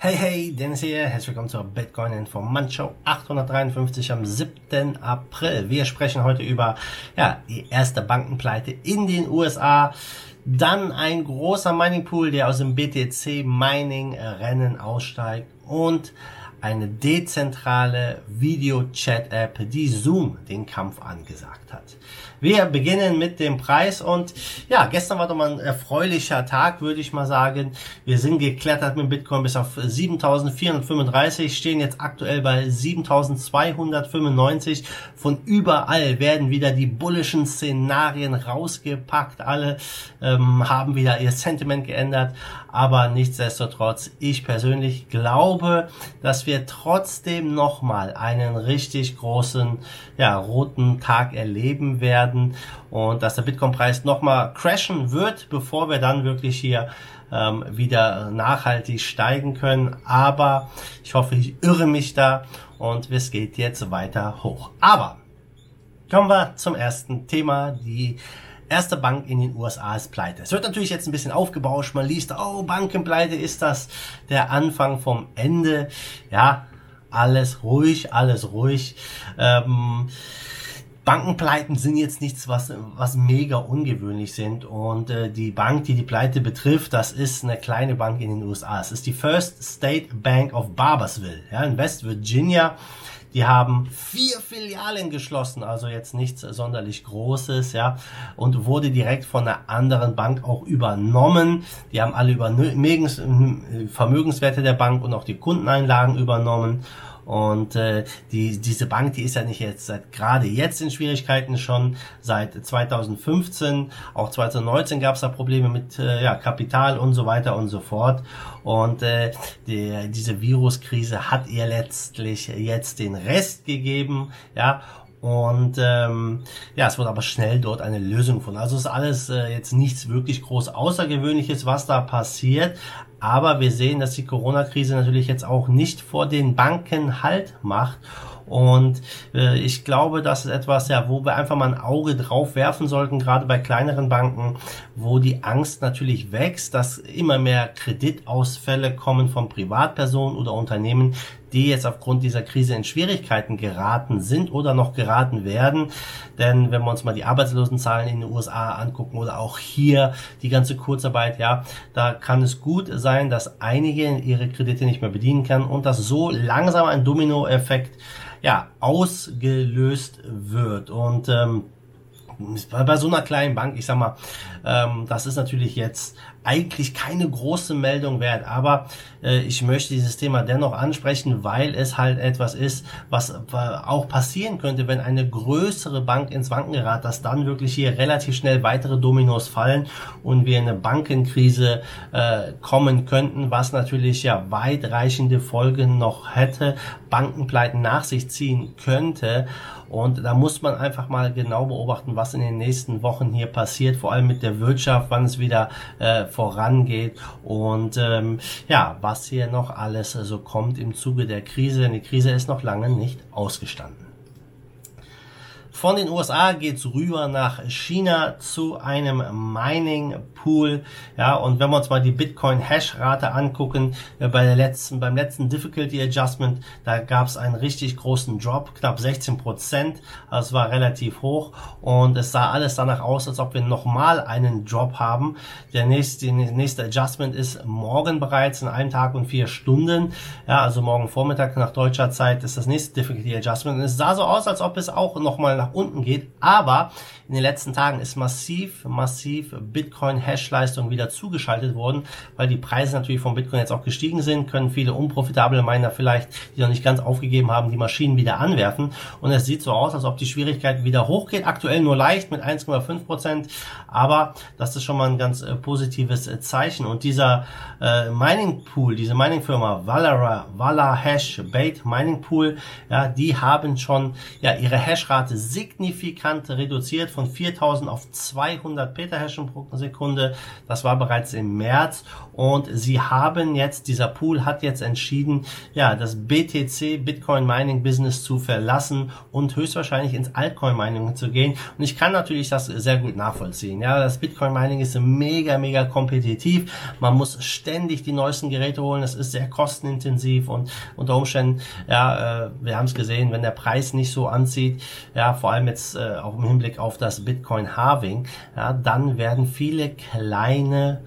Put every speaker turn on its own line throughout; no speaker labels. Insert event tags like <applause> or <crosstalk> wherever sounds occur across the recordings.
Hey, hey, Dennis hier. Herzlich willkommen zur Bitcoin Informant Show 853 am 7. April. Wir sprechen heute über ja, die erste Bankenpleite in den USA. Dann ein großer Mining Pool, der aus dem BTC Mining Rennen aussteigt und eine dezentrale Video-Chat-App, die Zoom den Kampf angesagt hat. Wir beginnen mit dem Preis und ja, gestern war doch mal ein erfreulicher Tag, würde ich mal sagen. Wir sind geklettert mit Bitcoin bis auf 7435, stehen jetzt aktuell bei 7295. Von überall werden wieder die bullischen Szenarien rausgepackt. Alle ähm, haben wieder ihr Sentiment geändert, aber nichtsdestotrotz, ich persönlich glaube, dass wir trotzdem nochmal einen richtig großen, ja, roten Tag erleben werden und dass der Bitcoin-Preis nochmal crashen wird, bevor wir dann wirklich hier ähm, wieder nachhaltig steigen können. Aber ich hoffe, ich irre mich da und es geht jetzt weiter hoch. Aber kommen wir zum ersten Thema, die erste Bank in den USA ist pleite. Es wird natürlich jetzt ein bisschen aufgebauscht. Man liest, oh, Bankenpleite, ist das der Anfang vom Ende? Ja, alles ruhig, alles ruhig. Ähm, Bankenpleiten sind jetzt nichts, was, was mega ungewöhnlich sind. Und äh, die Bank, die die Pleite betrifft, das ist eine kleine Bank in den USA. Es ist die First State Bank of Barbersville, ja, in West Virginia. Die haben vier Filialen geschlossen, also jetzt nichts sonderlich Großes, ja, und wurde direkt von einer anderen Bank auch übernommen. Die haben alle über Vermögenswerte der Bank und auch die Kundeneinlagen übernommen. Und äh, die, diese Bank, die ist ja nicht jetzt seit gerade jetzt in Schwierigkeiten schon seit 2015. Auch 2019 gab es da Probleme mit äh, ja, Kapital und so weiter und so fort. Und äh, die, diese Viruskrise hat ihr letztlich jetzt den Rest gegeben. Ja, und ähm, ja, es wurde aber schnell dort eine Lösung gefunden. Also ist alles äh, jetzt nichts wirklich groß Außergewöhnliches, was da passiert. Aber wir sehen, dass die Corona-Krise natürlich jetzt auch nicht vor den Banken Halt macht. Und äh, ich glaube, das ist etwas, ja, wo wir einfach mal ein Auge drauf werfen sollten, gerade bei kleineren Banken, wo die Angst natürlich wächst, dass immer mehr Kreditausfälle kommen von Privatpersonen oder Unternehmen, die jetzt aufgrund dieser Krise in Schwierigkeiten geraten sind oder noch geraten werden. Denn wenn wir uns mal die Arbeitslosenzahlen in den USA angucken oder auch hier die ganze Kurzarbeit, ja, da kann es gut sein, dass einige ihre Kredite nicht mehr bedienen können und dass so langsam ein Dominoeffekt ja ausgelöst wird. Und ähm, bei so einer kleinen Bank, ich sag mal, ähm, das ist natürlich jetzt eigentlich keine große Meldung wert, aber äh, ich möchte dieses Thema dennoch ansprechen, weil es halt etwas ist, was auch passieren könnte, wenn eine größere Bank ins Wanken gerät, dass dann wirklich hier relativ schnell weitere Dominos fallen und wir in eine Bankenkrise äh, kommen könnten, was natürlich ja weitreichende Folgen noch hätte, Bankenpleiten nach sich ziehen könnte. Und da muss man einfach mal genau beobachten, was in den nächsten Wochen hier passiert, vor allem mit der Wirtschaft, wann es wieder äh, vorangeht und ähm, ja, was hier noch alles so kommt im Zuge der Krise, denn die Krise ist noch lange nicht ausgestanden. Von den USA geht's rüber nach China zu einem Mining Pool. Ja, und wenn wir uns mal die Bitcoin Hash Rate angucken, äh, bei der letzten, beim letzten Difficulty Adjustment, da gab's einen richtig großen Drop, knapp 16 Prozent. Also war relativ hoch und es sah alles danach aus, als ob wir nochmal einen Drop haben. Der nächste, der nächste Adjustment ist morgen bereits in einem Tag und vier Stunden. Ja, also morgen Vormittag nach deutscher Zeit ist das nächste Difficulty Adjustment. Und es sah so aus, als ob es auch nochmal nach unten geht. Aber in den letzten Tagen ist massiv, massiv Bitcoin-Hash-Leistung wieder zugeschaltet worden, weil die Preise natürlich von Bitcoin jetzt auch gestiegen sind, können viele unprofitable Miner vielleicht, die noch nicht ganz aufgegeben haben, die Maschinen wieder anwerfen. Und es sieht so aus, als ob die Schwierigkeit wieder hochgeht. Aktuell nur leicht mit 1,5 Prozent, aber das ist schon mal ein ganz äh, positives äh, Zeichen. Und dieser äh, Mining Pool, diese Mining Firma Valara, Vala Hash Bait Mining Pool, ja, die haben schon ja ihre Hashrate sehr signifikant reduziert von 4000 auf 200 Petahashes pro Sekunde. Das war bereits im März und sie haben jetzt, dieser Pool hat jetzt entschieden, ja, das BTC Bitcoin Mining Business zu verlassen und höchstwahrscheinlich ins Altcoin Mining zu gehen. Und ich kann natürlich das sehr gut nachvollziehen. Ja, das Bitcoin Mining ist mega, mega kompetitiv. Man muss ständig die neuesten Geräte holen. Es ist sehr kostenintensiv und unter Umständen, ja, äh, wir haben es gesehen, wenn der Preis nicht so anzieht, ja, vor allem jetzt äh, auch im Hinblick auf das Bitcoin Halving, ja, dann werden viele kleine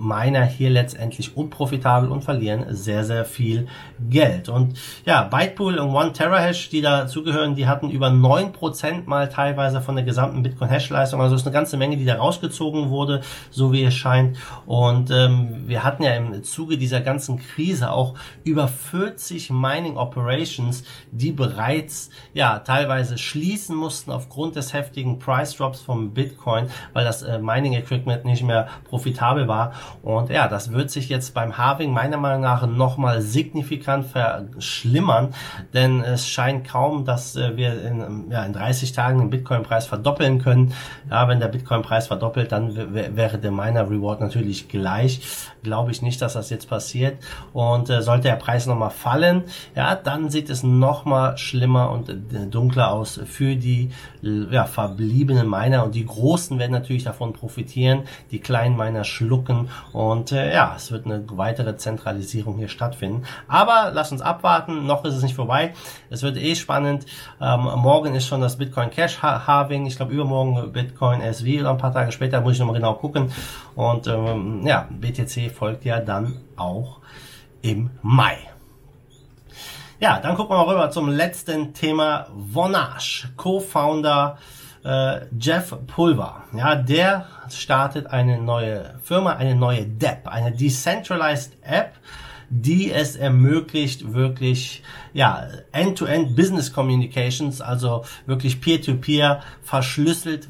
Miner hier letztendlich unprofitabel und verlieren sehr, sehr viel Geld. Und ja, Bytepool und One Terahash, die dazugehören, die hatten über neun Prozent mal teilweise von der gesamten Bitcoin-Hash-Leistung. Also ist eine ganze Menge, die da rausgezogen wurde, so wie es scheint. Und ähm, wir hatten ja im Zuge dieser ganzen Krise auch über 40 Mining Operations, die bereits ja teilweise schließen mussten aufgrund des heftigen Price Drops vom Bitcoin, weil das äh, Mining Equipment nicht mehr profitabel war. Und ja, das wird sich jetzt beim Halving meiner Meinung nach nochmal signifikant verschlimmern, denn es scheint kaum, dass äh, wir in, ja, in 30 Tagen den Bitcoin-Preis verdoppeln können. Ja, wenn der Bitcoin-Preis verdoppelt, dann wäre der Miner Reward natürlich gleich. Glaube ich nicht, dass das jetzt passiert. Und äh, sollte der Preis nochmal fallen, ja, dann sieht es nochmal schlimmer und äh, dunkler aus für die ja, verbliebenen Miner. Und die Großen werden natürlich davon profitieren. Die kleinen Miner schlucken. Und äh, ja, es wird eine weitere Zentralisierung hier stattfinden. Aber lass uns abwarten. Noch ist es nicht vorbei. Es wird eh spannend. Ähm, morgen ist schon das Bitcoin Cash Halving. Ich glaube übermorgen Bitcoin SV oder ein paar Tage später muss ich nochmal genau gucken. Und ähm, ja, BTC folgt ja dann auch im Mai. Ja, dann gucken wir mal rüber zum letzten Thema. Vonage, Co-Founder äh, Jeff Pulver. Ja, der startet eine neue Firma, eine neue DApp, eine Decentralized App, die es ermöglicht, wirklich ja End-to-End -End Business Communications, also wirklich Peer-to-Peer -peer, verschlüsselt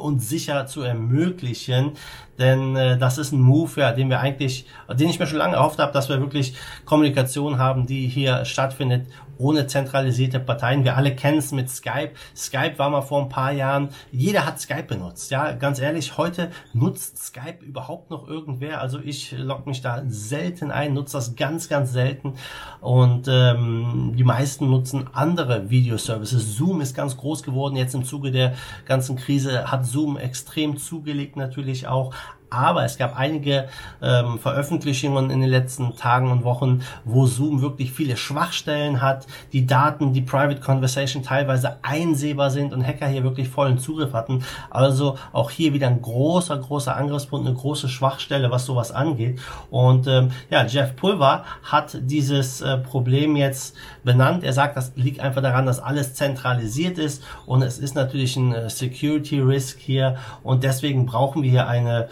und sicher zu ermöglichen. Denn äh, das ist ein Move, ja, den wir eigentlich, den ich mir schon lange erhofft habe, dass wir wirklich Kommunikation haben, die hier stattfindet, ohne zentralisierte Parteien. Wir alle kennen es mit Skype. Skype war mal vor ein paar Jahren, jeder hat Skype benutzt. Ja, ganz ehrlich, heute nutzt Skype überhaupt noch irgendwer. Also ich logge mich da selten ein, nutze das ganz, ganz selten. Und ähm, die meisten nutzen andere Videoservices. Zoom ist ganz groß geworden. Jetzt im Zuge der ganzen Krise hat Zoom extrem zugelegt natürlich auch aber es gab einige ähm, Veröffentlichungen in den letzten Tagen und Wochen, wo Zoom wirklich viele Schwachstellen hat, die Daten, die Private Conversation teilweise einsehbar sind und Hacker hier wirklich vollen Zugriff hatten. Also auch hier wieder ein großer, großer Angriffspunkt, eine große Schwachstelle, was sowas angeht. Und ähm, ja, Jeff Pulver hat dieses äh, Problem jetzt benannt. Er sagt, das liegt einfach daran, dass alles zentralisiert ist und es ist natürlich ein äh, Security Risk hier und deswegen brauchen wir hier eine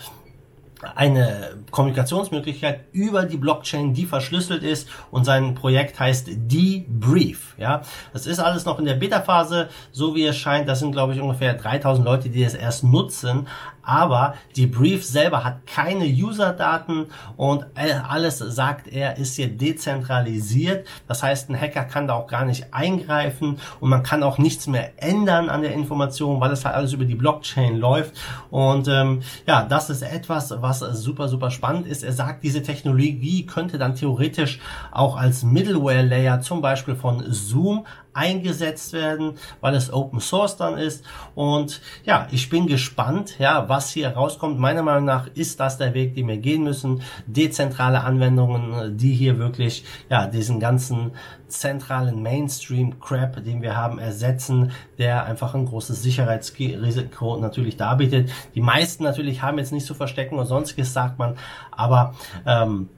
eine Kommunikationsmöglichkeit über die Blockchain, die verschlüsselt ist und sein Projekt heißt Debrief. Ja, das ist alles noch in der Beta-Phase, so wie es scheint. Das sind glaube ich ungefähr 3000 Leute, die es erst nutzen aber die Brief selber hat keine User-Daten und alles, sagt er, ist hier dezentralisiert. Das heißt, ein Hacker kann da auch gar nicht eingreifen und man kann auch nichts mehr ändern an der Information, weil es halt alles über die Blockchain läuft. Und ähm, ja, das ist etwas, was super, super spannend ist. Er sagt, diese Technologie könnte dann theoretisch auch als Middleware-Layer zum Beispiel von Zoom eingesetzt werden, weil es Open Source dann ist. Und ja, ich bin gespannt, ja, was hier rauskommt. Meiner Meinung nach ist das der Weg, den wir gehen müssen. Dezentrale Anwendungen, die hier wirklich, ja, diesen ganzen zentralen Mainstream-Crap, den wir haben, ersetzen, der einfach ein großes Sicherheitsrisiko natürlich darbietet. Die meisten natürlich haben jetzt nicht zu verstecken und sonstiges, sagt man, aber ähm,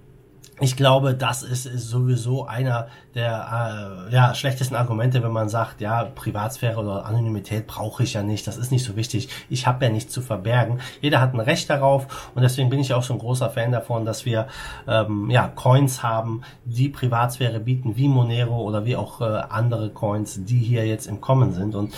ich glaube, das ist, ist sowieso einer der äh, ja, schlechtesten Argumente, wenn man sagt, ja, Privatsphäre oder Anonymität brauche ich ja nicht, das ist nicht so wichtig, ich habe ja nichts zu verbergen. Jeder hat ein Recht darauf und deswegen bin ich auch so ein großer Fan davon, dass wir ähm, ja, Coins haben, die Privatsphäre bieten, wie Monero oder wie auch äh, andere Coins, die hier jetzt im Kommen sind. Und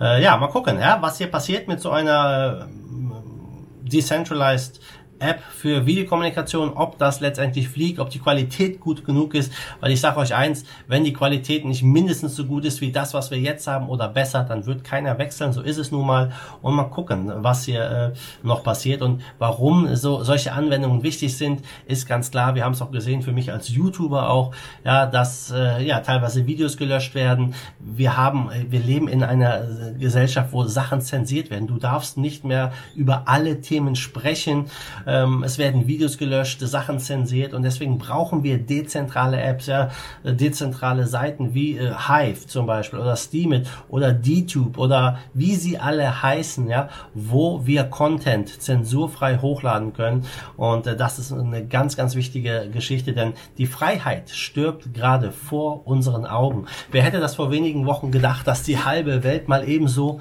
äh, ja, mal gucken, ja, was hier passiert mit so einer äh, Decentralized App für Videokommunikation, ob das letztendlich fliegt, ob die Qualität gut genug ist, weil ich sage euch eins, wenn die Qualität nicht mindestens so gut ist wie das, was wir jetzt haben oder besser, dann wird keiner wechseln, so ist es nun mal und mal gucken, was hier äh, noch passiert und warum so solche Anwendungen wichtig sind, ist ganz klar, wir haben es auch gesehen für mich als YouTuber auch, ja, dass äh, ja teilweise Videos gelöscht werden. Wir haben wir leben in einer Gesellschaft, wo Sachen zensiert werden. Du darfst nicht mehr über alle Themen sprechen. Ähm, es werden Videos gelöscht, Sachen zensiert und deswegen brauchen wir dezentrale Apps, ja, dezentrale Seiten wie äh, Hive zum Beispiel oder Steemit oder DTube oder wie sie alle heißen, ja, wo wir Content zensurfrei hochladen können. Und äh, das ist eine ganz, ganz wichtige Geschichte, denn die Freiheit stirbt gerade vor unseren Augen. Wer hätte das vor wenigen Wochen gedacht, dass die halbe Welt mal ebenso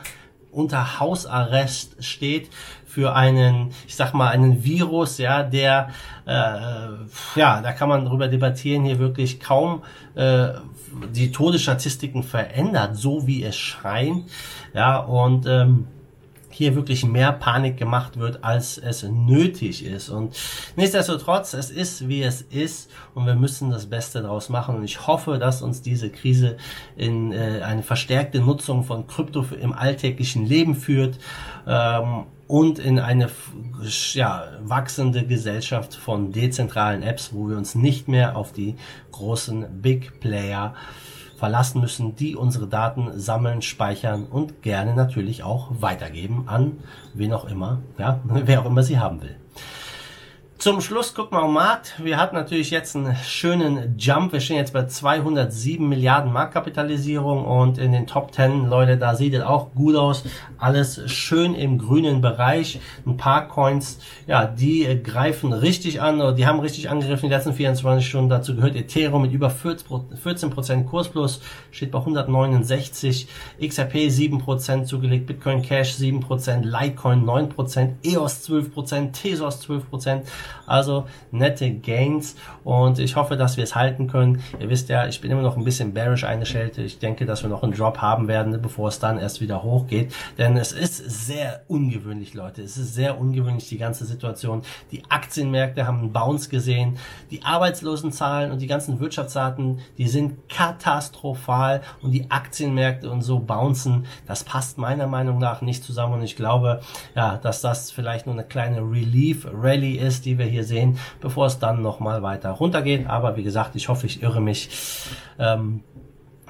unter Hausarrest steht für einen, ich sag mal, einen Virus, ja, der, äh, ja, da kann man darüber debattieren, hier wirklich kaum äh, die Todesstatistiken verändert, so wie es scheint, ja, und ähm, hier wirklich mehr Panik gemacht wird, als es nötig ist. Und nichtsdestotrotz, es ist, wie es ist und wir müssen das Beste daraus machen. Und ich hoffe, dass uns diese Krise in äh, eine verstärkte Nutzung von Krypto im alltäglichen Leben führt. Ähm, und in eine ja, wachsende Gesellschaft von dezentralen Apps, wo wir uns nicht mehr auf die großen Big Player verlassen müssen, die unsere Daten sammeln, speichern und gerne natürlich auch weitergeben an wen auch immer, ja, <laughs> wer auch immer sie haben will. Zum Schluss gucken wir auf den Markt. Wir hatten natürlich jetzt einen schönen Jump. Wir stehen jetzt bei 207 Milliarden Marktkapitalisierung und in den Top 10, Leute, da sieht es auch gut aus. Alles schön im grünen Bereich. Ein paar Coins, ja, die greifen richtig an oder die haben richtig angegriffen die letzten 24 Stunden. Dazu gehört Ethereum mit über 14% Kursplus, steht bei 169, XRP 7% zugelegt, Bitcoin Cash 7%, Litecoin 9%, EOS 12%, Tesos 12%. Also nette Gains und ich hoffe, dass wir es halten können. Ihr wisst ja, ich bin immer noch ein bisschen bearish eingestellt. Ich denke, dass wir noch einen Drop haben werden, bevor es dann erst wieder hochgeht. Denn es ist sehr ungewöhnlich, Leute. Es ist sehr ungewöhnlich, die ganze Situation. Die Aktienmärkte haben einen Bounce gesehen. Die Arbeitslosenzahlen und die ganzen Wirtschaftsdaten, die sind katastrophal und die Aktienmärkte und so bouncen. Das passt meiner Meinung nach nicht zusammen und ich glaube, ja, dass das vielleicht nur eine kleine Relief Rally ist, die wir hier sehen, bevor es dann nochmal weiter runtergeht. Aber wie gesagt, ich hoffe, ich irre mich. Ähm,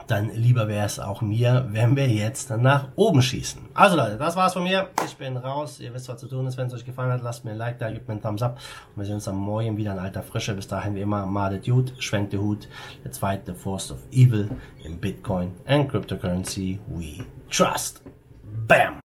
dann lieber wäre es auch mir, wenn wir jetzt nach oben schießen. Also Leute, das war's von mir. Ich bin raus. Ihr wisst, was zu tun ist. Wenn es euch gefallen hat, lasst mir ein Like da, gebt mir einen Thumbs up. Und wir sehen uns am Morgen wieder in alter Frische. Bis dahin wie immer, Made Dude, schwenkt der Hut. Der zweite Force of Evil in Bitcoin and Cryptocurrency we trust. Bam!